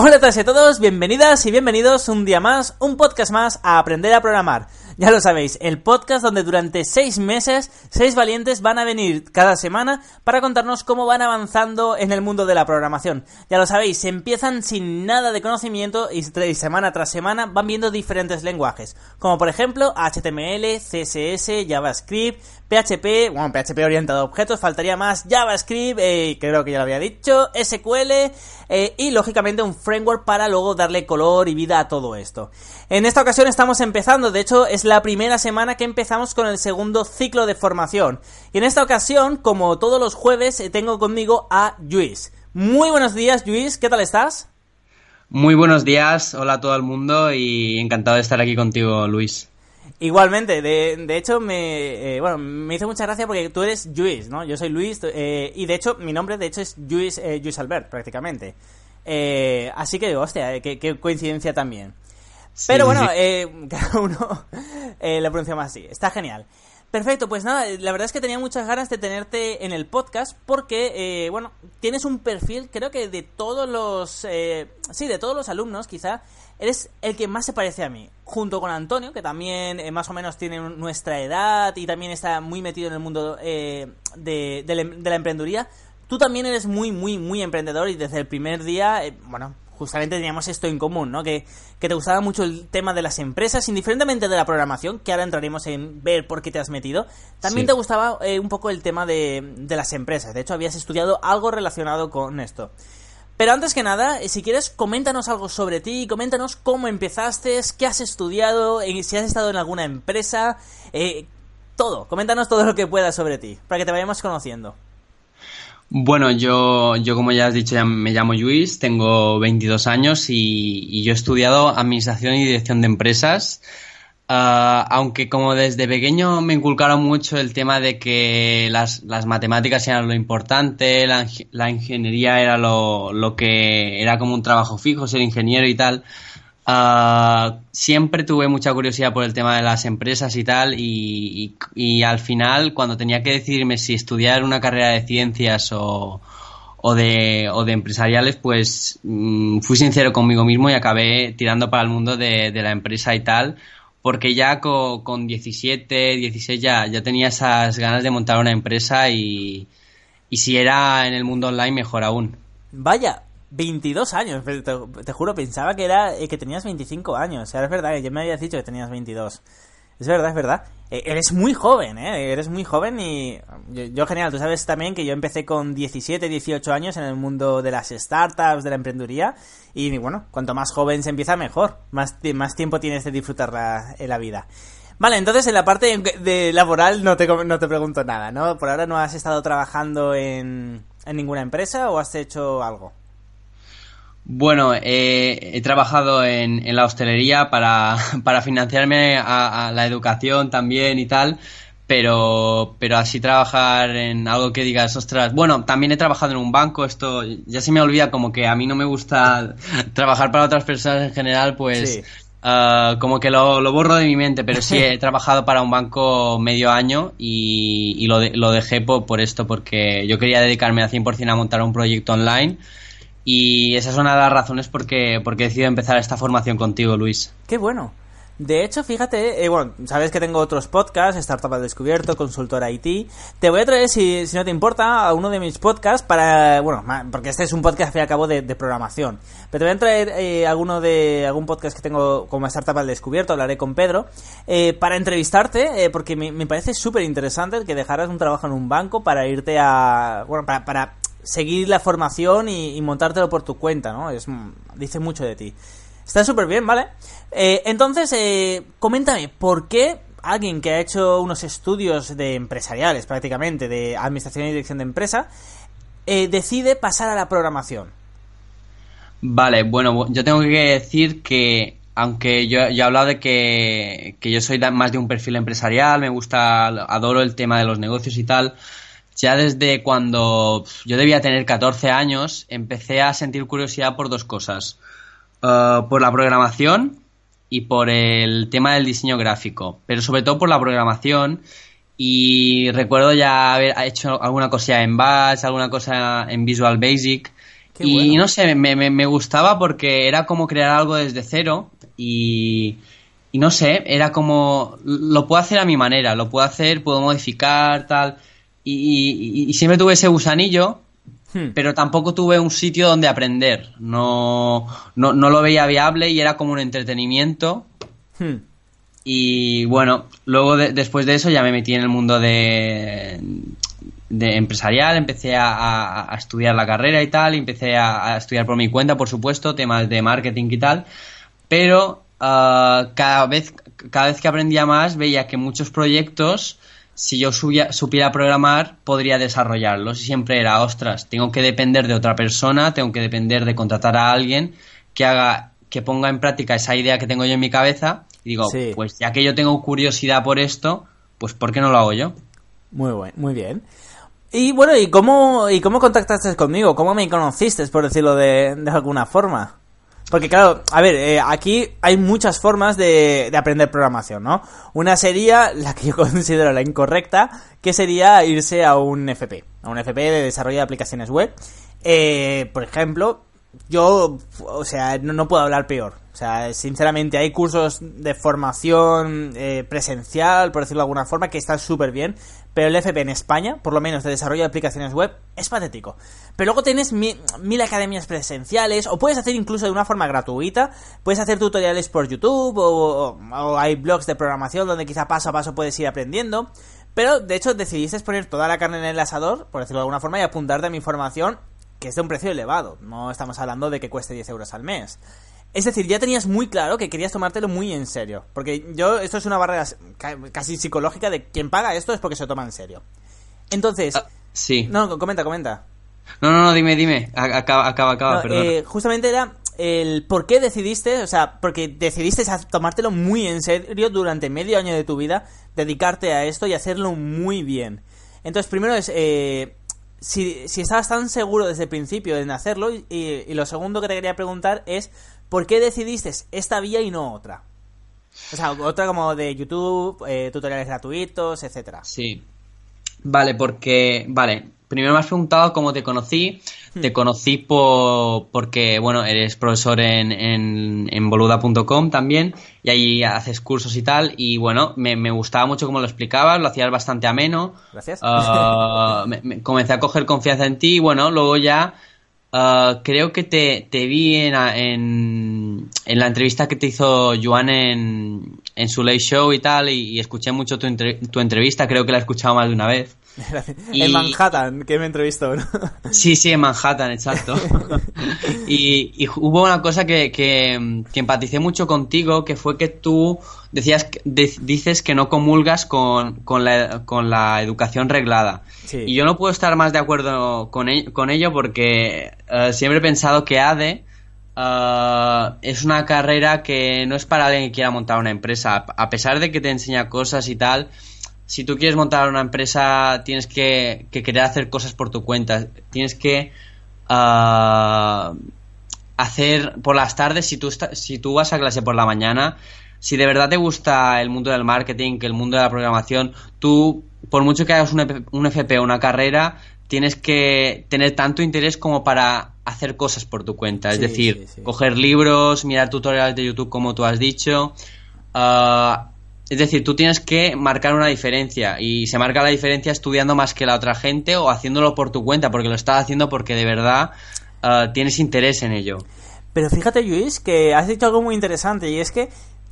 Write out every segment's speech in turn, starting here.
Hola a y a todos, bienvenidas y bienvenidos un día más, un podcast más a aprender a programar. Ya lo sabéis, el podcast donde durante seis meses, seis valientes van a venir cada semana para contarnos cómo van avanzando en el mundo de la programación. Ya lo sabéis, empiezan sin nada de conocimiento y semana tras semana van viendo diferentes lenguajes, como por ejemplo HTML, CSS, JavaScript, PHP, bueno, PHP orientado a objetos, faltaría más JavaScript, eh, creo que ya lo había dicho, SQL eh, y lógicamente un framework para luego darle color y vida a todo esto. En esta ocasión estamos empezando, de hecho es la primera semana que empezamos con el segundo ciclo de formación. Y en esta ocasión, como todos los jueves, eh, tengo conmigo a Luis. Muy buenos días, Luis, ¿qué tal estás? Muy buenos días, hola a todo el mundo y encantado de estar aquí contigo, Luis. Igualmente, de, hecho me, eh, bueno, me hizo mucha gracia porque tú eres Luis, ¿no? Yo soy Luis eh, y de hecho mi nombre de hecho es Luis, eh, Albert prácticamente. así que, hostia, qué, coincidencia también. Pero bueno, cada uno lo pronuncia más así. Está genial. Perfecto, pues nada, la verdad es que tenía muchas ganas de tenerte en el podcast porque, bueno, tienes un perfil, creo que de todos los, sí, de todos los alumnos quizá, eres el que más se parece a mí. Junto con Antonio, que también eh, más o menos tiene nuestra edad y también está muy metido en el mundo eh, de, la emprendeduría. Tú también eres muy, muy, muy emprendedor y desde el primer día, eh, bueno, justamente teníamos esto en común, ¿no? Que, te gustaba mucho el tema de las empresas, indiferentemente de la programación, que ahora entraremos en ver por qué te has metido. También te gustaba un poco el tema de, de las empresas. De hecho, habías estudiado algo relacionado con esto. Pero antes que nada, eh, si quieres, coméntanos algo sobre ti, coméntanos cómo empezaste, qué has estudiado, si has estado en alguna empresa, eh, todo, coméntanos todo lo que puedas sobre ti, para que te vayamos conociendo. Bueno, yo, yo como ya has dicho, ya me llamo Luis, tengo 22 años y, yo he estudiado Administración y Dirección de Empresas. Ah, aunque como desde pequeño me inculcaron mucho el tema de que las, las matemáticas eran lo importante, la, la ingeniería era lo, lo, que era como un trabajo fijo, ser ingeniero y tal, uh, siempre tuve mucha curiosidad por el tema de las empresas y tal y, y, al final cuando tenía que decidirme si estudiar una carrera de ciencias o, o de, o de empresariales, pues mm, fui sincero conmigo mismo y acabé tirando para el mundo de, de la empresa y tal porque ya con, 17, 16 ya, ya tenía esas ganas de montar una empresa y, y si era en el mundo online mejor aún. Vaya, 22 años, te, juro, pensaba que era eh, que tenías 25 años, o es verdad, yo me habías dicho que tenías 22. Es verdad, es verdad. Eh, eres muy joven, ¿eh? Eres muy joven y yo, genial. Tú sabes también que yo empecé con 17, 18 años en el mundo de las startups, de la emprendeduría. Y bueno, cuanto más joven se empieza, mejor. Más, más tiempo tienes de disfrutar la, la vida. Vale, entonces en la parte de laboral no te, no te pregunto nada, ¿no? Por ahora no has estado trabajando en, en ninguna empresa o has hecho algo. Bueno, he trabajado en, en, la hostelería para, para financiarme a, la educación también y tal, pero, pero así trabajar en algo que digas, ostras, bueno, también he trabajado en un banco, esto ya se me olvida como que a mí no me gusta trabajar para otras personas en general, pues ah, como que lo, lo, borro de mi mente, pero sí he trabajado para un banco medio año y, y lo, lo dejé por, por esto, porque yo quería dedicarme al 100% a montar un proyecto online y esa es una de las razones por qué, he decidido empezar esta formación contigo, Luis. Qué bueno. De hecho, fíjate, eh, bueno, sabes que tengo otros podcasts, Startup al Descubierto, Consultora IT. Te voy a traer, si, si no te importa, a uno de mis podcasts para, bueno, porque este es un podcast, al fin y al cabo, de, programación. Pero te voy a traer eh, alguno de, algún podcast que tengo como Startup al Descubierto, hablaré con Pedro, eh, para entrevistarte, porque me, parece súper interesante que dejaras un trabajo en un banco para irte a, bueno, para, para seguir la formación y, montártelo por tu cuenta, ¿no? Es, dice mucho de ti. Está súper bien, ¿vale? Eh, entonces, eh, coméntame, ¿por qué alguien que ha hecho unos estudios de empresariales prácticamente, de administración y dirección de empresa, eh, decide pasar a la programación? Vale, bueno, yo tengo que decir que aunque yo, he hablado de que, que, yo soy más de un perfil empresarial, me gusta, adoro el tema de los negocios y tal, ya desde cuando yo debía tener 14 años empecé a sentir curiosidad por dos cosas. Uh, por la programación y por el tema del diseño gráfico, pero sobre todo por la programación. Y recuerdo ya haber hecho alguna cosa en Bash, alguna cosa en Visual Basic. y no sé, me, me, gustaba porque era como crear algo desde cero y, y no sé, era como lo puedo hacer a mi manera, lo puedo hacer, puedo modificar, tal. Y, y, siempre tuve ese gusanillo Hmm. Pero tampoco tuve un sitio donde aprender. No, no, lo veía viable y era como un entretenimiento. Hmm. Y bueno, luego después de eso ya me metí en el mundo de, de empresarial, empecé a, estudiar la carrera y tal, y empecé a, estudiar por mi cuenta, por supuesto, temas de marketing y tal. Pero ah, cada, vez, cada vez que aprendía más veía que muchos proyectos si yo supiera programar, podría desarrollarlos. Y siempre era, ostras, tengo que depender de otra persona, tengo que depender de contratar a alguien que haga, que ponga en práctica esa idea que tengo yo en mi cabeza. Y digo, pues ya que yo tengo curiosidad por esto, pues ¿por qué no lo hago yo? Muy bueno, muy bien. Y bueno, ¿y cómo, y cómo contactaste conmigo? ¿Cómo me conociste, por decirlo de, de alguna forma? Porque claro, a ver, eh, aquí hay muchas formas de, de, aprender programación, ¿no? Una sería la que yo considero la incorrecta, que sería irse a un FP, a un FP de desarrollo de aplicaciones web. Eh, por ejemplo, yo, o sea, no, puedo hablar peor. O sea, sinceramente hay cursos de formación eh, presencial, por decirlo de alguna forma, que están súper bien, pero el FP en España, por lo menos de desarrollo de aplicaciones web, es patético. Pero luego tienes mil, academias presenciales, o puedes hacer incluso de una forma gratuita, puedes hacer tutoriales por YouTube, o, hay blogs de programación donde quizá paso a paso puedes ir aprendiendo. Pero de hecho decidiste poner toda la carne en el asador, por decirlo de alguna forma, y apuntarte a mi formación, que es de un precio elevado. No estamos hablando de que cueste 10 euros al mes. Es decir, ya tenías muy claro que querías tomártelo muy en serio. Porque yo, esto es una barrera casi psicológica de quien paga esto es porque se toma en serio. Entonces. Ah, sí. No, comenta, comenta. No, no, no, dime, dime. Acaba, acaba, acaba, perdón. Eh, justamente era el por qué decidiste, o sea, porque decidiste tomártelo muy en serio durante medio año de tu vida, dedicarte a esto y hacerlo muy bien. Entonces, primero es. Eh, si, si estabas tan seguro desde el principio en hacerlo, y, y lo segundo que te quería preguntar es ¿por qué decidiste esta vía y no otra? O sea, otra como de YouTube, eh, tutoriales gratuitos, etcétera. Sí. Vale, porque, vale, primero me has preguntado cómo te conocí. Hmm. Te conocí por, porque, bueno, eres profesor en, en, boluda.com también y ahí haces cursos y tal. Y bueno, me, gustaba mucho cómo lo explicabas, lo hacías bastante ameno. Gracias. Ah, comencé a coger confianza en ti y bueno, luego ya Ah, creo que te, te vi en, en, la entrevista que te hizo Joan en, en su late show y tal, y, escuché mucho tu, tu, entrevista, creo que la he escuchado más de una vez. en Manhattan, que me entrevistó, ¿no? sí, sí, en Manhattan, exacto. y, y, hubo una cosa que, que, que, empaticé mucho contigo, que fue que tú decías, dices que no comulgas con, con, la, con la educación reglada. Y yo no puedo estar más de acuerdo con, ello, con ello porque eh, siempre he pensado que ADE eh, es una carrera que no es para alguien que quiera montar una empresa. A pesar de que te enseña cosas y tal, si tú quieres montar una empresa tienes que, querer hacer cosas por tu cuenta. Tienes que eh, hacer por las tardes, si tú, si tú vas a clase por la mañana, si de verdad te gusta el mundo del marketing, que el mundo de la programación, tú, por mucho que hagas un, FP o una carrera, tienes que tener tanto interés como para hacer cosas por tu cuenta. Es decir, coger libros, mirar tutoriales de YouTube como tú has dicho. ah, es decir, tú tienes que marcar una diferencia y se marca la diferencia estudiando más que la otra gente o haciéndolo por tu cuenta, porque lo estás haciendo porque de verdad ah, tienes interés en ello. Pero fíjate, Luis, que has dicho algo muy interesante y es que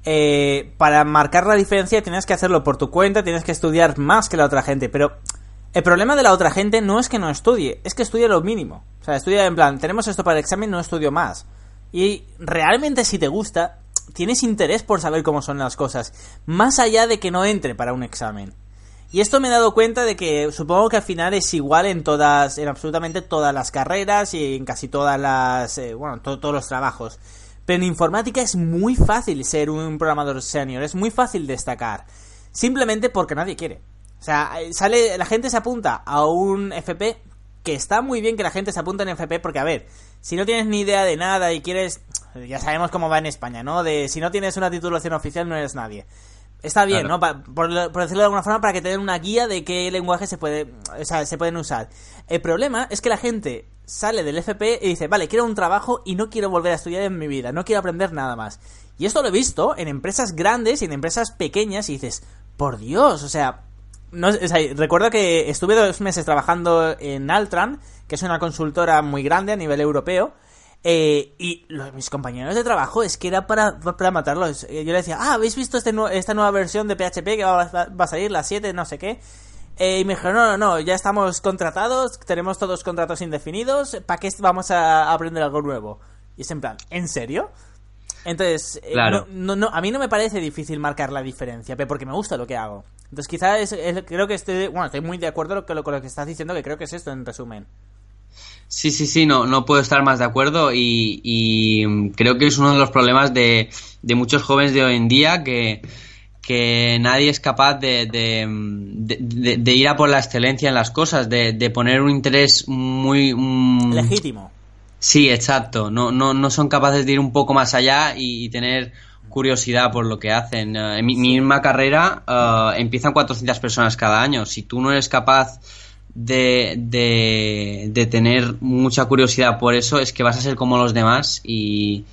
eh, para marcar la diferencia tienes que hacerlo por tu cuenta, tienes que estudiar más que la otra gente, pero el problema de la otra gente no es que no estudie, es que estudie lo mínimo. O sea, estudia en plan, tenemos esto para el examen, no estudio más. Y realmente si te gusta, tienes interés por saber cómo son las cosas, más allá de que no entre para un examen. Y esto me he dado cuenta de que supongo que al final es igual en todas, en absolutamente todas las carreras y en casi todas las, eh, bueno, todos los trabajos. Pero en informática es muy fácil ser un programador senior, es muy fácil destacar. Simplemente porque nadie quiere. O sea, eh, sale, la gente se apunta a un FP, que está muy bien que la gente se apunte en FP, porque a ver, si no tienes ni idea de nada y quieres, ya sabemos cómo va en España, ¿no? De si no tienes una titulación oficial no eres nadie. Está bien, ¿no? por, decirlo de alguna forma, para que te den una guía de qué lenguaje se, puede, o sea, se pueden usar. El problema es que la gente sale del FP y dice, vale, quiero un trabajo y no quiero volver a estudiar en mi vida, no quiero aprender nada más. Y esto lo he visto en empresas grandes y en empresas pequeñas y dices, por Dios, o sea, no, recuerdo que estuve dos meses trabajando en Altran, que es una consultora muy grande a nivel europeo, eh, y mis compañeros de trabajo es que era para, para matarlos. Eh, yo le decía, ah, ¿habéis visto este esta nueva versión de PHP que va, a salir, la 7, no sé qué? Eh, y me dijeron, no, no, no, ya estamos contratados, tenemos todos contratos indefinidos, ¿para qué vamos a aprender algo nuevo? Y es en plan, ¿en serio? Entonces, no, no, a mí no me parece difícil marcar la diferencia, porque me gusta lo que hago. Entonces, quizás creo que estoy, bueno, estoy muy de acuerdo con lo, con lo que estás diciendo, que creo que es esto en resumen. Sí, sí, sí, no, no puedo estar más de acuerdo y, creo que es uno de los problemas de, muchos jóvenes de hoy en día que, que nadie es capaz de, de, ir a por la excelencia en las cosas, de, poner un interés muy... Legítimo. Sí, exacto. No, no, no son capaces de ir un poco más allá y, tener curiosidad por lo que hacen. Eh, en mi, misma carrera uh, empiezan 400 personas cada año. Si tú no eres capaz de, de, tener mucha curiosidad por eso es que vas a ser como los demás y,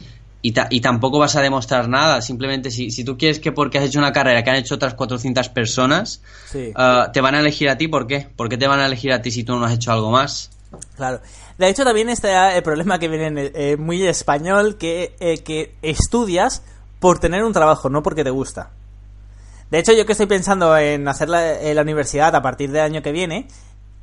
y, tampoco vas a demostrar nada. Simplemente si, si, tú quieres que porque has hecho una carrera que han hecho otras 400 personas, uh, te van a elegir a ti, ¿por qué? ¿Por qué te van a elegir a ti si tú no has hecho algo más? Claro. De hecho, también está el problema que viene eh, muy español, que, eh, que estudias por tener un trabajo, no porque te gusta. De hecho, yo que estoy pensando en hacer la, la universidad a partir del año que viene,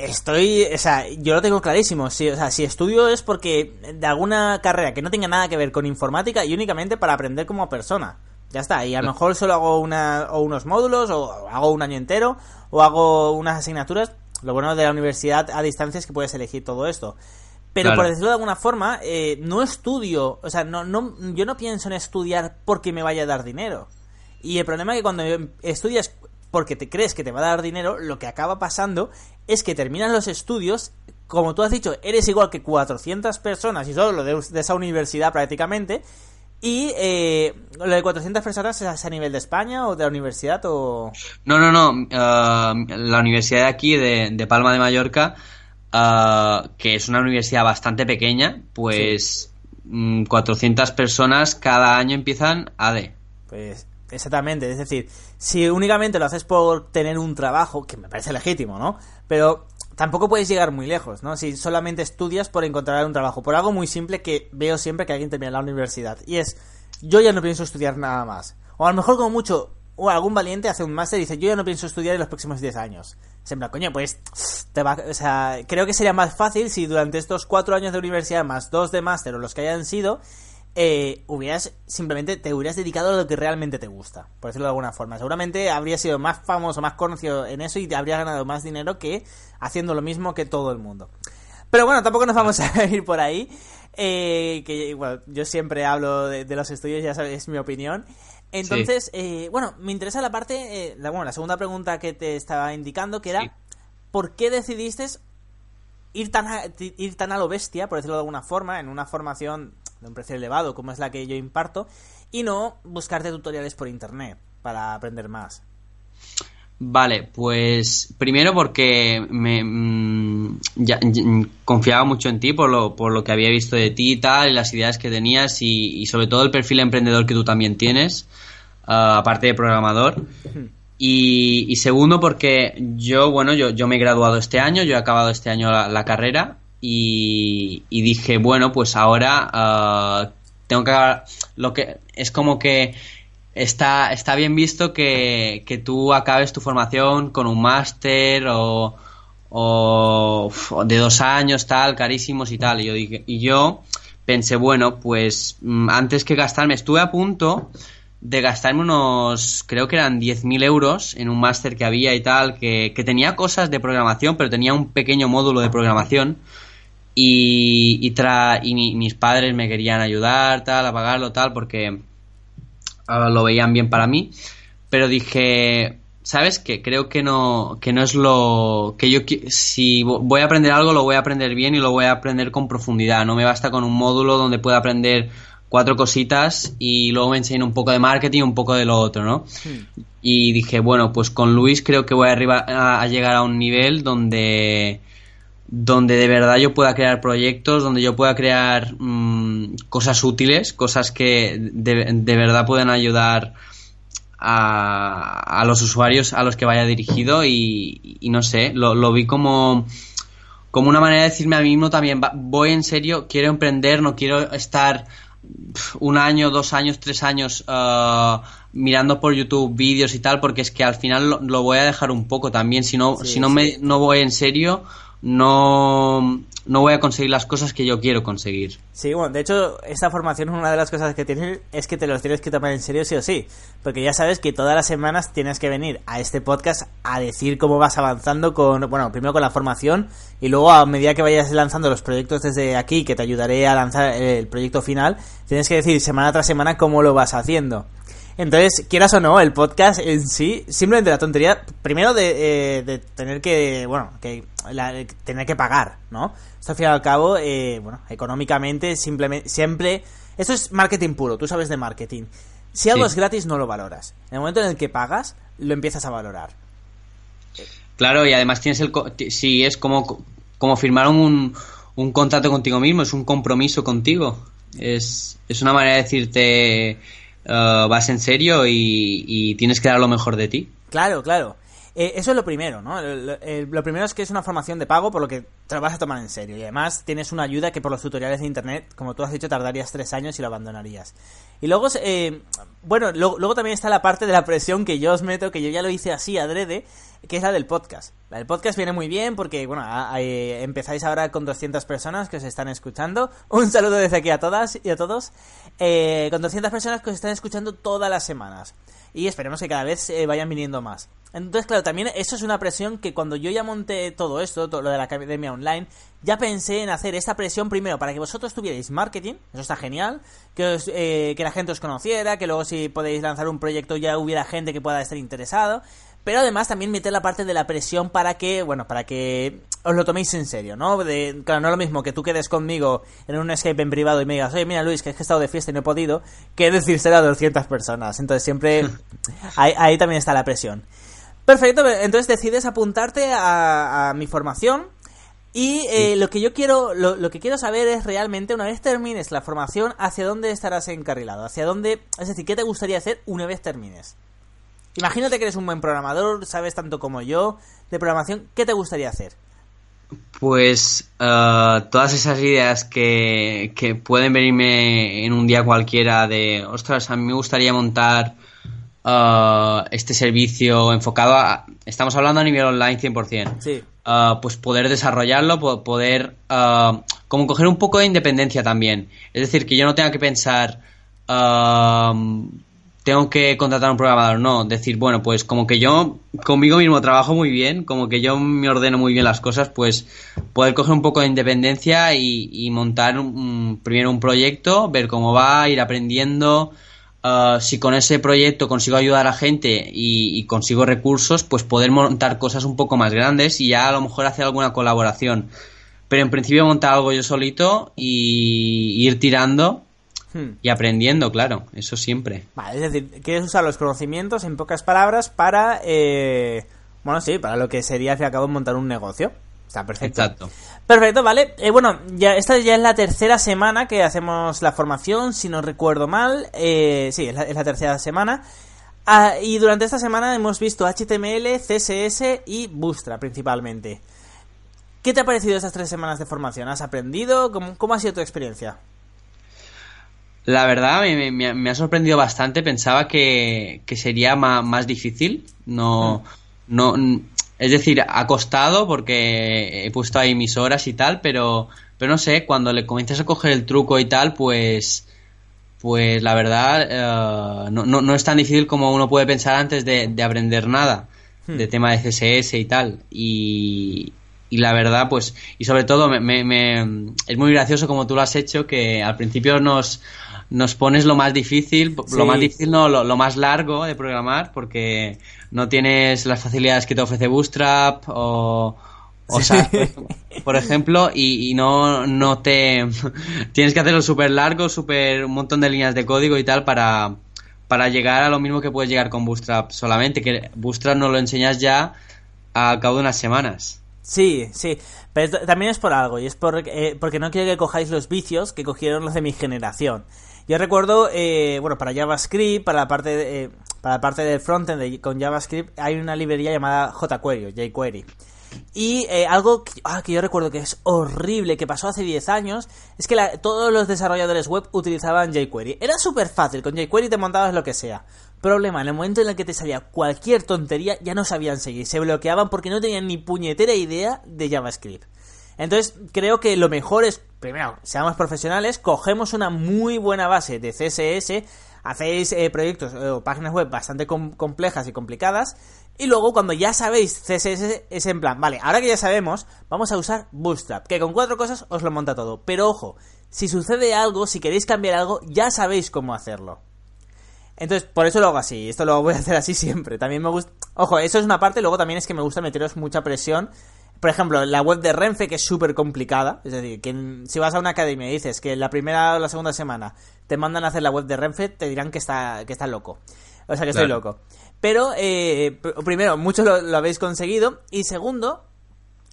Estoy, o sea, yo lo tengo clarísimo. Si, o sea, si estudio es porque de alguna carrera que no tenga nada que ver con informática y únicamente para aprender como persona. Ya está. Y a lo mejor solo hago una, o unos módulos, o hago un año entero, o hago unas asignaturas. Lo bueno de la universidad a distancia es que puedes elegir todo esto. Pero por decirlo de alguna forma, eh, no estudio, o sea, no, no, yo no pienso en estudiar porque me vaya a dar dinero. Y el problema es que cuando estudias porque te crees que te va a dar dinero, lo que acaba pasando es que terminas los estudios, como tú has dicho, eres igual que 400 personas y solo de, de esa universidad prácticamente, y eh, lo de 400 personas es a nivel de España o de la universidad o... No, no, no. Uh, la universidad de aquí, de, Palma de Mallorca, uh, que es una universidad bastante pequeña, pues 400 mm, personas cada año empiezan a D. Pues exactamente, es decir, si únicamente lo haces por tener un trabajo, que me parece legítimo, ¿no? Pero tampoco puedes llegar muy lejos, ¿no? Si solamente estudias por encontrar un trabajo, por algo muy simple que veo siempre que alguien termina la universidad, y es, yo ya no pienso estudiar nada más. O a lo mejor como mucho, o algún valiente hace un máster y dice, yo ya no pienso estudiar en los próximos 10 años. Siempre, coño, pues, te va, o sea, creo que sería más fácil si durante estos 4 años de universidad más 2 de máster o los que hayan sido, eh, hubieras simplemente te hubieras dedicado a lo que realmente te gusta, por decirlo de alguna forma. Seguramente habrías sido más famoso, más conocido en eso y te habrías ganado más dinero que haciendo lo mismo que todo el mundo. Pero bueno, tampoco nos vamos a ir por ahí. Eh, que bueno, yo siempre hablo de, los estudios, ya sabes, es mi opinión. Entonces, eh, bueno, me interesa la parte, eh, la, bueno, la segunda pregunta que te estaba indicando, que era, ¿por qué decidiste ir tan, ir tan a lo bestia, por decirlo de alguna forma, en una formación de un precio elevado como es la que yo imparto y no buscarte tutoriales por internet para aprender más. Vale, pues primero porque me mm, confiaba mucho en ti por lo, por lo que había visto de ti y tal, y las ideas que tenías y, sobre todo el perfil emprendedor que tú también tienes. aparte de programador. Y, segundo, porque yo, bueno, yo, yo me he graduado este año, yo he acabado este año la, carrera y, dije, bueno, pues ahora tengo que lo que es como que está, está bien visto que, que tú acabes tu formación con un máster o, o de dos años, tal, carísimos y tal. Y yo, dije, y yo pensé, bueno, pues mm, antes que gastarme, estuve a punto de gastarme unos, creo que eran 10.000 euros en un máster que había y tal, que, que, tenía cosas de programación, pero tenía un pequeño módulo de programación. Y, y, tra y mis padres me querían ayudar, tal, a pagarlo, tal, porque lo veían bien para mí, pero dije, ¿sabes qué? Creo que no, que no es lo que yo si voy a aprender algo lo voy a aprender bien y lo voy a aprender con profundidad, no me basta con un módulo donde pueda aprender cuatro cositas y luego me enseñan un poco de marketing y un poco de lo otro, ¿no? Hmm. Y dije, bueno, pues con Luis creo que voy arriba a, llegar a un nivel donde donde de verdad yo pueda crear proyectos, donde yo pueda crear mm, cosas útiles, cosas que de, verdad pueden ayudar a, a, los usuarios a los que vaya dirigido y, no sé, lo, vi como, como una manera de decirme a mí mismo también, voy en serio, quiero emprender, no quiero estar un año, dos años, tres años uh, mirando por YouTube vídeos y tal, porque es que al final lo, voy a dejar un poco también, si no, si no, me, no voy en serio no, no voy a conseguir las cosas que yo quiero conseguir. Sí, bueno, de hecho, esta formación, una de las cosas que tiene es que te los tienes que tomar en serio sí o sí. Porque ya sabes que todas las semanas tienes que venir a este podcast a decir cómo vas avanzando con, bueno, primero con la formación y luego a medida que vayas lanzando los proyectos desde aquí, que te ayudaré a lanzar el proyecto final, tienes que decir semana tras semana cómo lo vas haciendo. Entonces, quieras o no, el podcast en sí, simplemente la tontería, primero de, eh, de tener que, bueno, que tener que pagar, ¿no? Esto al fin y al cabo, eh, bueno, económicamente, simplemente, siempre, esto es marketing puro, tú sabes de marketing. Si algo es gratis, no lo valoras. En el momento en el que pagas, lo empiezas a valorar. Claro, y además tienes el, si es como, como firmar un, un contrato contigo mismo, es un compromiso contigo. Es, es una manera de decirte Uh, vas en serio y, tienes que dar lo mejor de ti. Claro, claro. Eh, eso es lo primero, ¿no? Lo, primero es que es una formación de pago, por lo que te lo vas a tomar en serio. Y además tienes una ayuda que por los tutoriales de internet, como tú has dicho, tardarías tres años y lo abandonarías. Y luego, eh, bueno, luego también está la parte de la presión que yo os meto, que yo ya lo hice así adrede, que es la del podcast. La del podcast viene muy bien porque, bueno, empezáis ahora con 200 personas que os están escuchando. Un saludo desde aquí a todas y a todos. Eh, con 200 personas que os están escuchando todas las semanas. Y esperemos que cada vez eh, vayan viniendo más. Entonces, claro, también eso es una presión que cuando yo ya monté todo esto, todo lo de la academia online, ya pensé en hacer esta presión primero para que vosotros tuvierais marketing, eso está genial, que, eh, que la gente os conociera, que luego si podéis lanzar un proyecto ya hubiera gente que pueda estar interesado, pero además también meter la parte de la presión para que, bueno, para que os lo toméis en serio, ¿no? De, claro, no es lo mismo que tú quedes conmigo en un Skype en privado y me digas, oye, mira Luis, que es que he estado de fiesta y no he podido, que decírselo a 200 personas. Entonces siempre ahí, también está la presión. Perfecto, entonces decides apuntarte a, mi formación y eh, lo que yo quiero, lo, lo, que quiero saber es realmente una vez termines la formación, hacia dónde estarás encarrilado, hacia dónde, es decir, qué te gustaría hacer una vez termines. Imagínate que eres un buen programador, sabes tanto como yo de programación, ¿qué te gustaría hacer? Pues eh, todas esas ideas que, que, pueden venirme en un día cualquiera de, ostras, a mí me gustaría montar uh, este servicio enfocado a, estamos hablando a nivel online 100%. Sí. Uh, pues poder desarrollarlo, poder como coger un poco de independencia también. Es decir, que yo no tenga que pensar tengo que contratar un programador, no, decir, bueno, pues como que yo conmigo mismo trabajo muy bien, como que yo me ordeno muy bien las cosas, pues poder coger un poco de independencia y, montar primero un proyecto, ver cómo va, ir aprendiendo, uh, si con ese proyecto consigo ayudar a gente y, consigo recursos, pues poder montar cosas un poco más grandes y ya a lo mejor hacer alguna colaboración. Pero en principio montar algo yo solito y ir tirando Hmm. Y aprendiendo, claro, eso siempre. Vale, es decir, quieres usar los conocimientos, en pocas palabras, para, eh, bueno, sí, para lo que sería, al fin montar un negocio. Está perfecto. Exacto. Perfecto, vale. Eh, bueno, ya esta ya es la tercera semana que hacemos la formación, si no recuerdo mal. Eh, sí, es la, tercera semana. Ah, y durante esta semana hemos visto HTML, CSS y Bootstrap principalmente. ¿Qué te ha parecido estas tres semanas de formación? ¿Has aprendido? ¿Cómo, ha sido tu experiencia? La verdad me, ha sorprendido bastante. Pensaba que, sería más, difícil. No, mm. no, es decir, ha costado porque he puesto ahí mis horas y tal, pero, pero no sé, cuando le comienzas a coger el truco y tal, pues, pues la verdad eh, no, no, es tan difícil como uno puede pensar antes de, aprender nada hmm. de tema de CSS y tal. Y, y la verdad, pues, y sobre todo me, me, es muy gracioso como tú lo has hecho, que al principio nos, nos pones lo más difícil, lo más difícil no, lo, más largo de programar, porque no tienes las facilidades que te ofrece Bootstrap o, o sea, por ejemplo, y, no, no te... tienes que hacerlo súper largo, súper un montón de líneas de código y tal para, para llegar a lo mismo que puedes llegar con Bootstrap solamente, que Bootstrap no lo enseñas ya a cabo de unas semanas. Sí, sí, pero también es por algo, y es por, eh, porque no quiero que cojáis los vicios que cogieron los de mi generación. Yo recuerdo, eh, bueno, para JavaScript, para la parte, de, eh, para la parte del frontend con JavaScript, hay una librería llamada jQuery, jQuery. Y algo ah, que, yo recuerdo que es horrible, que pasó hace 10 años, es que todos los desarrolladores web utilizaban jQuery. Era súper fácil, con jQuery te montabas lo que sea. Problema, en el momento en el que te salía cualquier tontería, ya no sabían seguir, se bloqueaban porque no tenían ni puñetera idea de JavaScript. Entonces, creo que lo mejor es, primero, seamos profesionales, cogemos una muy buena base de CSS, hacéis eh, proyectos eh, o páginas web bastante complejas y complicadas, y luego cuando ya sabéis CSS es en plan, vale, ahora que ya sabemos, vamos a usar Bootstrap, que con cuatro cosas os lo monta todo. Pero ojo, si sucede algo, si queréis cambiar algo, ya sabéis cómo hacerlo. Entonces, por eso lo hago así. Esto lo voy a hacer así siempre. También me gusta. Ojo, eso es una parte. Luego también es que me gusta meteros mucha presión. Por ejemplo, la web de Renfe, que es súper complicada. Es decir, que si vas a una academia y dices que la primera o la segunda semana te mandan a hacer la web de Renfe, te dirán que está, que está loco. O sea, que estoy loco. Pero, eh, primero, muchos lo, habéis conseguido. Y segundo,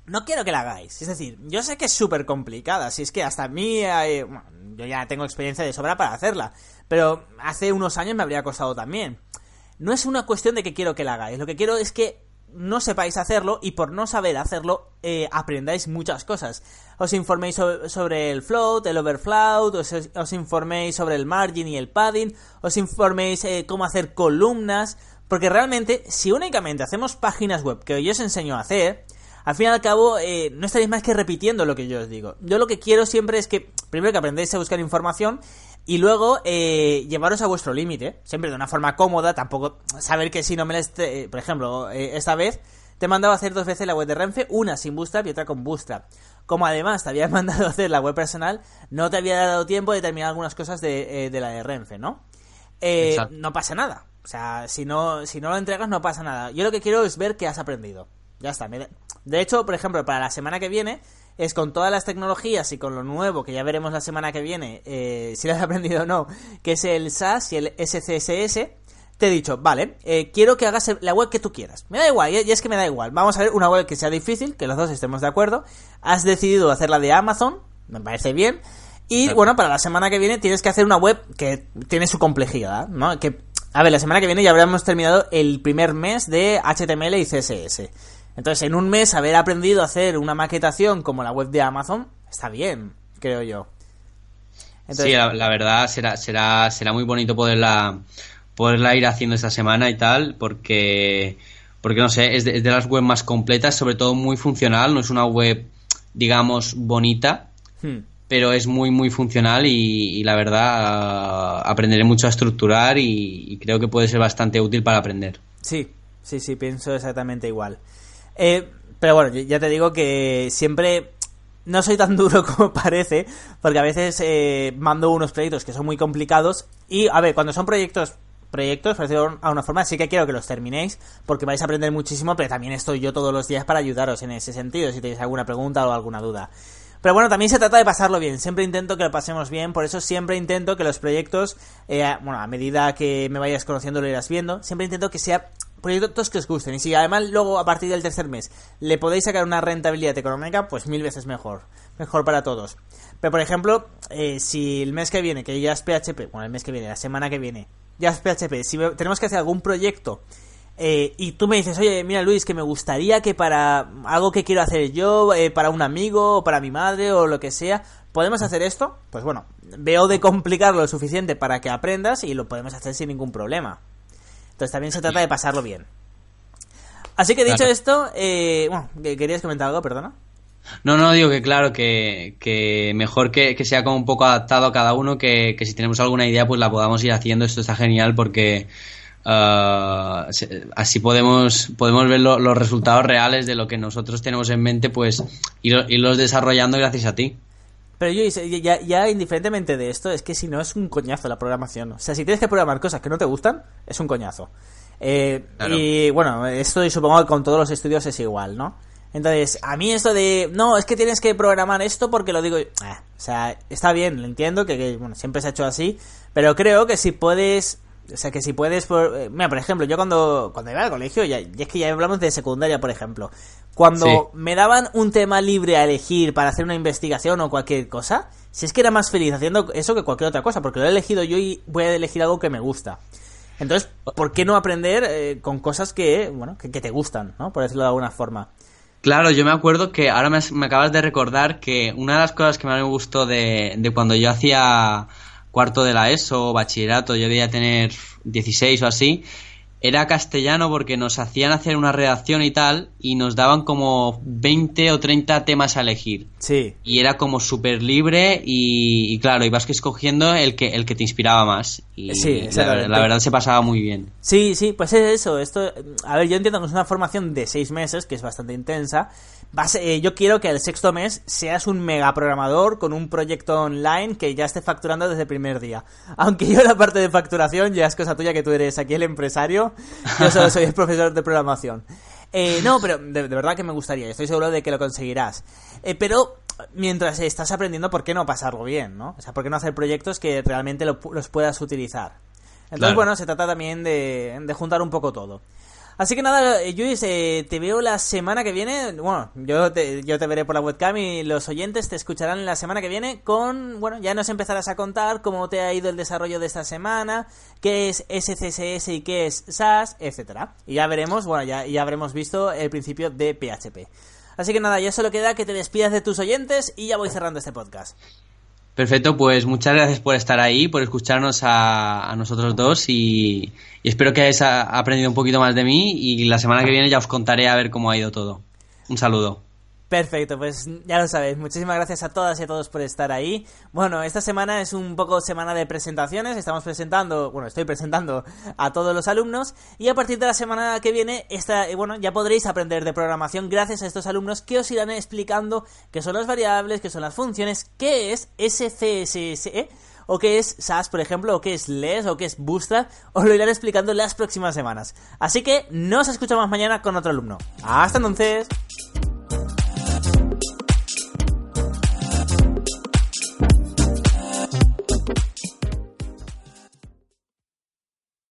no quiero que la hagáis. Es decir, yo sé que es súper complicada. Si es que hasta a mí, yo ya tengo experiencia de sobra para hacerla. Pero hace unos años me habría costado también. No es una cuestión de que quiero que la hagáis. Lo que quiero es que no sepáis hacerlo y por no saber hacerlo eh, aprendáis muchas cosas. Os informéis sobre, el float, el overflow, os, informéis sobre el margin y el padding, os informéis eh, cómo hacer columnas, porque realmente si únicamente hacemos páginas web que yo os enseño a hacer, al fin y al cabo eh, no estaréis más que repitiendo lo que yo os digo. Yo lo que quiero siempre es que primero que aprendáis a buscar información y luego, eh, llevaros a vuestro límite, siempre de una forma cómoda, tampoco saber que si no me la esté, por ejemplo, eh, esta vez te he mandado a hacer dos veces la web de Renfe, una sin Bootstrap y otra con Bootstrap. Como además te había mandado a hacer la web personal, no te había dado tiempo de terminar algunas cosas de, eh, la de Renfe, ¿no? no pasa nada. O sea, si no, si no lo entregas no pasa nada. Yo lo que quiero es ver qué has aprendido. Ya está. De hecho, por ejemplo, para la semana que viene es con todas las tecnologías y con lo nuevo, que ya veremos la semana que viene, eh, si lo has aprendido o no, que es el SAS y el SCSS, te he dicho, vale, eh, quiero que hagas la web que tú quieras. Me da igual, y es que me da igual. Vamos a ver una web que sea difícil, que los dos estemos de acuerdo. Has decidido hacerla de Amazon, me parece bien. Y bueno, para la semana que viene tienes que hacer una web que tiene su complejidad, ¿no? Que, a ver, la semana que viene ya habremos terminado el primer mes de HTML y CSS. Entonces, en un mes haber aprendido a hacer una maquetación como la web de Amazon, está bien, creo yo. sí, la, verdad será, será, será muy bonito poderla, poderla ir haciendo esta semana y tal, porque, porque no sé, es de, las webs más completas, sobre todo muy funcional, no es una web, digamos, bonita, hmm. Pero es muy, muy funcional y, la verdad aprenderé mucho a estructurar y, y creo que puede ser bastante útil para aprender. Sí, sí, sí, pienso exactamente igual. Eh, pero bueno, ya te digo que siempre no soy tan duro como parece, porque a veces eh, mando unos proyectos que son muy complicados y, a ver, cuando son proyectos proyectos, por decirlo a una forma, sí que quiero que los terminéis, porque vais a aprender muchísimo, pero también estoy yo todos los días para ayudaros en ese sentido, si tenéis alguna pregunta o alguna duda. Pero bueno, también se trata de pasarlo bien. Siempre intento que lo pasemos bien. Por eso siempre intento que los proyectos, eh, bueno, a medida que me vayas conociendo lo irás viendo, siempre intento que sea proyectos que os gusten. Y si además luego a partir del tercer mes le podéis sacar una rentabilidad económica, pues mil veces mejor. Mejor para todos. Pero por ejemplo, eh, si el mes que viene, que ya es PHP, bueno, el mes que viene, la semana que viene, ya es PHP, si tenemos que hacer algún proyecto eh, y tú me dices, oye, mira Luis, que me gustaría que para algo que quiero hacer yo, eh, para un amigo, o para mi madre, o lo que sea, ¿podemos hacer esto? Pues bueno, veo de complicarlo lo suficiente para que aprendas y lo podemos hacer sin ningún problema. Entonces también se trata de pasarlo bien. Así que dicho esto, eh, bueno, ¿querías comentar algo? Perdona. No, no, digo que claro, que, mejor que, sea como un poco adaptado a cada uno, que, que si tenemos alguna idea pues la podamos ir haciendo. Esto está genial porque Uh, así podemos, podemos ver los resultados reales de lo que nosotros tenemos en mente, pues irlos desarrollando gracias a ti. Pero yo, ya, ya indiferentemente de esto, es que si no es un coñazo la programación. O sea, si tienes que programar cosas que no te gustan, es un coñazo. Eh, y bueno, esto supongo que con todos los estudios es igual, ¿no? Entonces, a mí esto de, no, es que tienes que programar esto porque lo digo, o sea, está bien, lo entiendo, que, que, bueno, siempre se ha hecho así, pero creo que si puedes o sea, que si puedes... Por, eh, mira, por ejemplo, yo cuando, cuando iba al colegio, ya, y es que ya hablamos de secundaria, por ejemplo, cuando me daban un tema libre a elegir para hacer una investigación o cualquier cosa, si es que era más feliz haciendo eso que cualquier otra cosa, porque lo he elegido yo y voy a elegir algo que me gusta. Entonces, ¿por qué no aprender eh, con cosas que, bueno, que, te gustan, ¿no? Por decirlo de alguna forma. Claro, yo me acuerdo que ahora me, me, acabas de recordar que una de las cosas que más me gustó de, de cuando yo hacía cuarto de la ESO, bachillerato, yo debía tener 16 o así, era castellano porque nos hacían hacer una redacción y tal y nos daban como 20 o 30 temas a elegir. Sí. Y era como súper libre y, claro, ibas escogiendo el que, el que te inspiraba más. Y sí, la, la, verdad se pasaba muy bien. Sí, sí, pues es eso. Esto, a ver, yo entiendo que es una formación de 6 meses, que es bastante intensa, eh, yo quiero que el sexto mes seas un mega programador con un proyecto online que ya esté facturando desde el primer día. Aunque yo la parte de facturación ya es cosa tuya que tú eres aquí el empresario, yo solo soy el profesor de programación. Eh, no, pero de, verdad que me gustaría, estoy seguro de que lo conseguirás. Eh, pero mientras estás aprendiendo, ¿por qué no pasarlo bien, no? O sea, ¿por qué no hacer proyectos que realmente los puedas utilizar? Entonces, bueno, se trata también de, de juntar un poco todo. Así que nada, Luis, eh, te veo la semana que viene. Bueno, yo te, yo te veré por la webcam y los oyentes te escucharán la semana que viene con, bueno, ya nos empezarás a contar cómo te ha ido el desarrollo de esta semana, qué es SCSS y qué es SAS, etcétera. Y ya veremos, bueno, ya, ya habremos visto el principio de PHP. Así que nada, ya solo queda que te despidas de tus oyentes y ya voy cerrando este podcast. Perfecto, pues muchas gracias por estar ahí, por escucharnos a, nosotros dos y, espero que hayáis aprendido un poquito más de mí y la semana que viene ya os contaré a ver cómo ha ido todo. Un saludo. Perfecto, pues ya lo sabéis. Muchísimas gracias a todas y a todos por estar ahí. Bueno, esta semana es un poco semana de presentaciones. Estamos presentando, bueno, estoy presentando a todos los alumnos. Y a partir de la semana que viene, eh, bueno, ya podréis aprender de programación gracias a estos alumnos que os irán explicando qué son las variables, qué son las funciones, qué es SCSS o qué es SAS, por ejemplo, o qué es LES, o qué es Bootstrap, os lo irán explicando las próximas semanas. Así que nos escuchamos mañana con otro alumno. Hasta entonces.